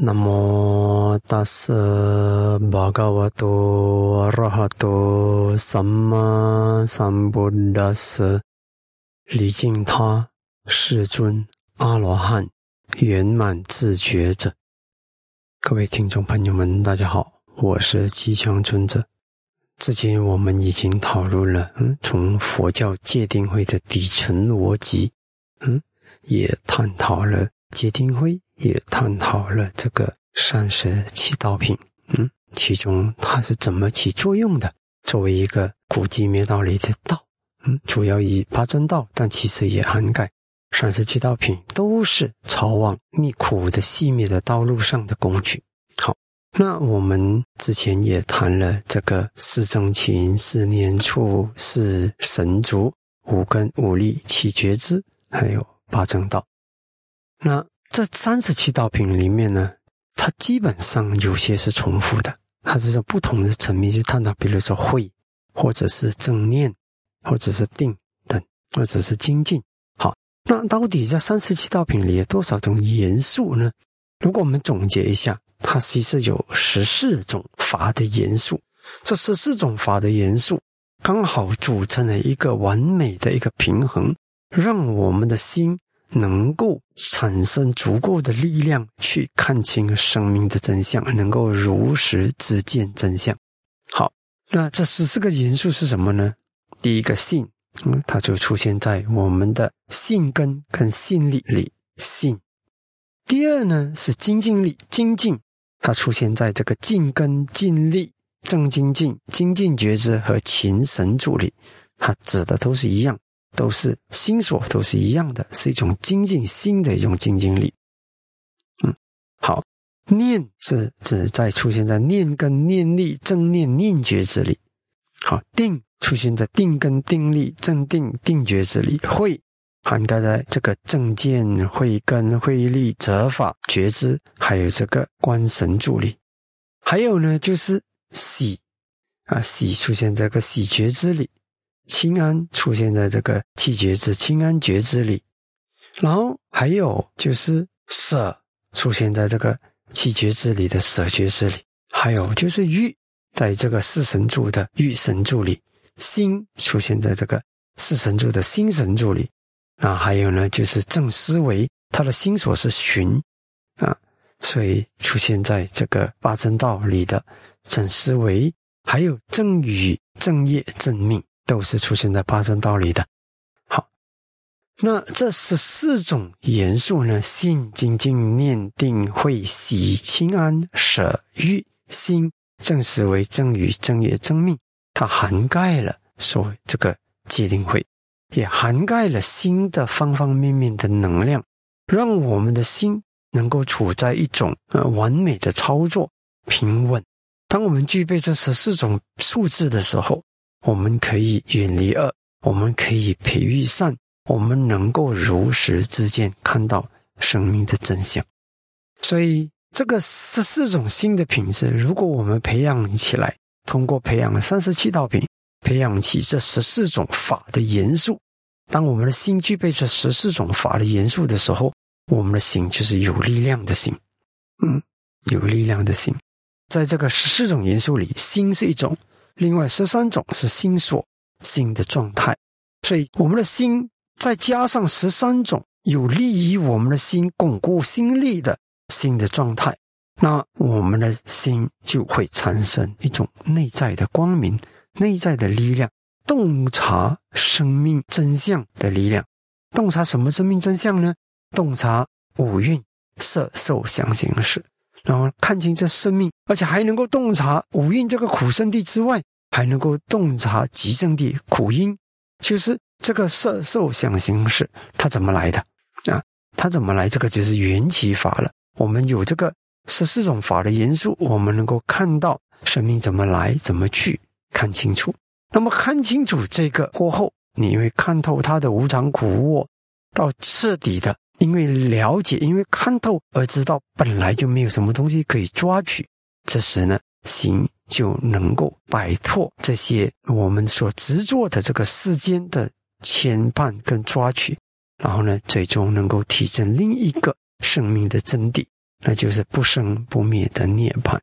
那么大师巴嘎瓦多阿拉哈多萨玛萨布达斯，礼敬他世尊阿罗汉圆满自觉者。各位听众朋友们，大家好，我是吉祥尊者。之前我们已经讨论了，嗯，从佛教戒定慧的底层逻辑，嗯，也探讨了戒定慧。也探讨了这个三十七道品，嗯，其中它是怎么起作用的？作为一个古籍灭道里的道，嗯，主要以八正道，但其实也涵盖三十七道品，都是朝往灭苦的细灭的道路上的工具。好，那我们之前也谈了这个四正勤、四念处、四神足、五根、五力、七觉知，还有八正道。那这三十七道品里面呢，它基本上有些是重复的，它是在不同的层面去探讨，比如说慧，或者是正念，或者是定等，或者是精进。好，那到底这三十七道品里有多少种元素呢？如果我们总结一下，它其实有十四种法的元素，这十四种法的元素刚好组成了一个完美的一个平衡，让我们的心。能够产生足够的力量去看清生命的真相，能够如实知见真相。好，那这十四个元素是什么呢？第一个信，嗯，它就出现在我们的信根跟信力里。信。第二呢是精进力，精进，它出现在这个尽根、尽力、正精进、精进觉知和勤神助力，它指的都是一样。都是心所，都是一样的，是一种精进心的一种精进力。嗯，好，念是指在出现在念跟念力正念念觉之里。好，定出现在定跟定力正定定觉之里。会涵盖在这个正见、慧根、慧力、则法、觉知，还有这个观神助力。还有呢，就是喜啊，喜出现在个喜觉之里。清安出现在这个气觉之清安觉知里，然后还有就是舍出现在这个气觉知里的舍觉知里，还有就是欲在这个四神柱的欲神柱里，心出现在这个四神柱的心神柱里，啊，还有呢就是正思维，他的心所是寻。啊，所以出现在这个八正道里的正思维，还有正语正业正命。都是出现在八正道里的。好，那这十四种元素呢？信、精进、念、定、慧、喜、清安、舍、欲、心、正思维、正语、正业、正命，它涵盖了所谓这个界定慧，也涵盖了心的方方面面的能量，让我们的心能够处在一种呃完美的操作平稳。当我们具备这十四种素质的时候。我们可以远离恶，我们可以培育善，我们能够如实之间看到生命的真相。所以，这个十四种新的品质，如果我们培养起来，通过培养了三十七道品，培养起这十四种法的元素，当我们的心具备这十四种法的元素的时候，我们的心就是有力量的心。嗯，有力量的心，在这个十四种元素里，心是一种。另外十三种是心所心的状态，所以我们的心再加上十三种有利于我们的心巩固心力的心的状态，那我们的心就会产生一种内在的光明、内在的力量，洞察生命真相的力量。洞察什么生命真相呢？洞察五蕴色受想行识。然后看清这生命，而且还能够洞察五蕴这个苦圣地之外，还能够洞察极圣地苦因，就是这个色受想行识，它怎么来的啊？它怎么来？这个就是缘起法了。我们有这个十四种法的元素，我们能够看到生命怎么来，怎么去，看清楚。那么看清楚这个过后，你会看透它的无常苦我，到彻底的。因为了解，因为看透而知道，本来就没有什么东西可以抓取。这时呢，心就能够摆脱这些我们所执着的这个世间的牵绊跟抓取，然后呢，最终能够体证另一个生命的真谛。那就是不生不灭的涅槃。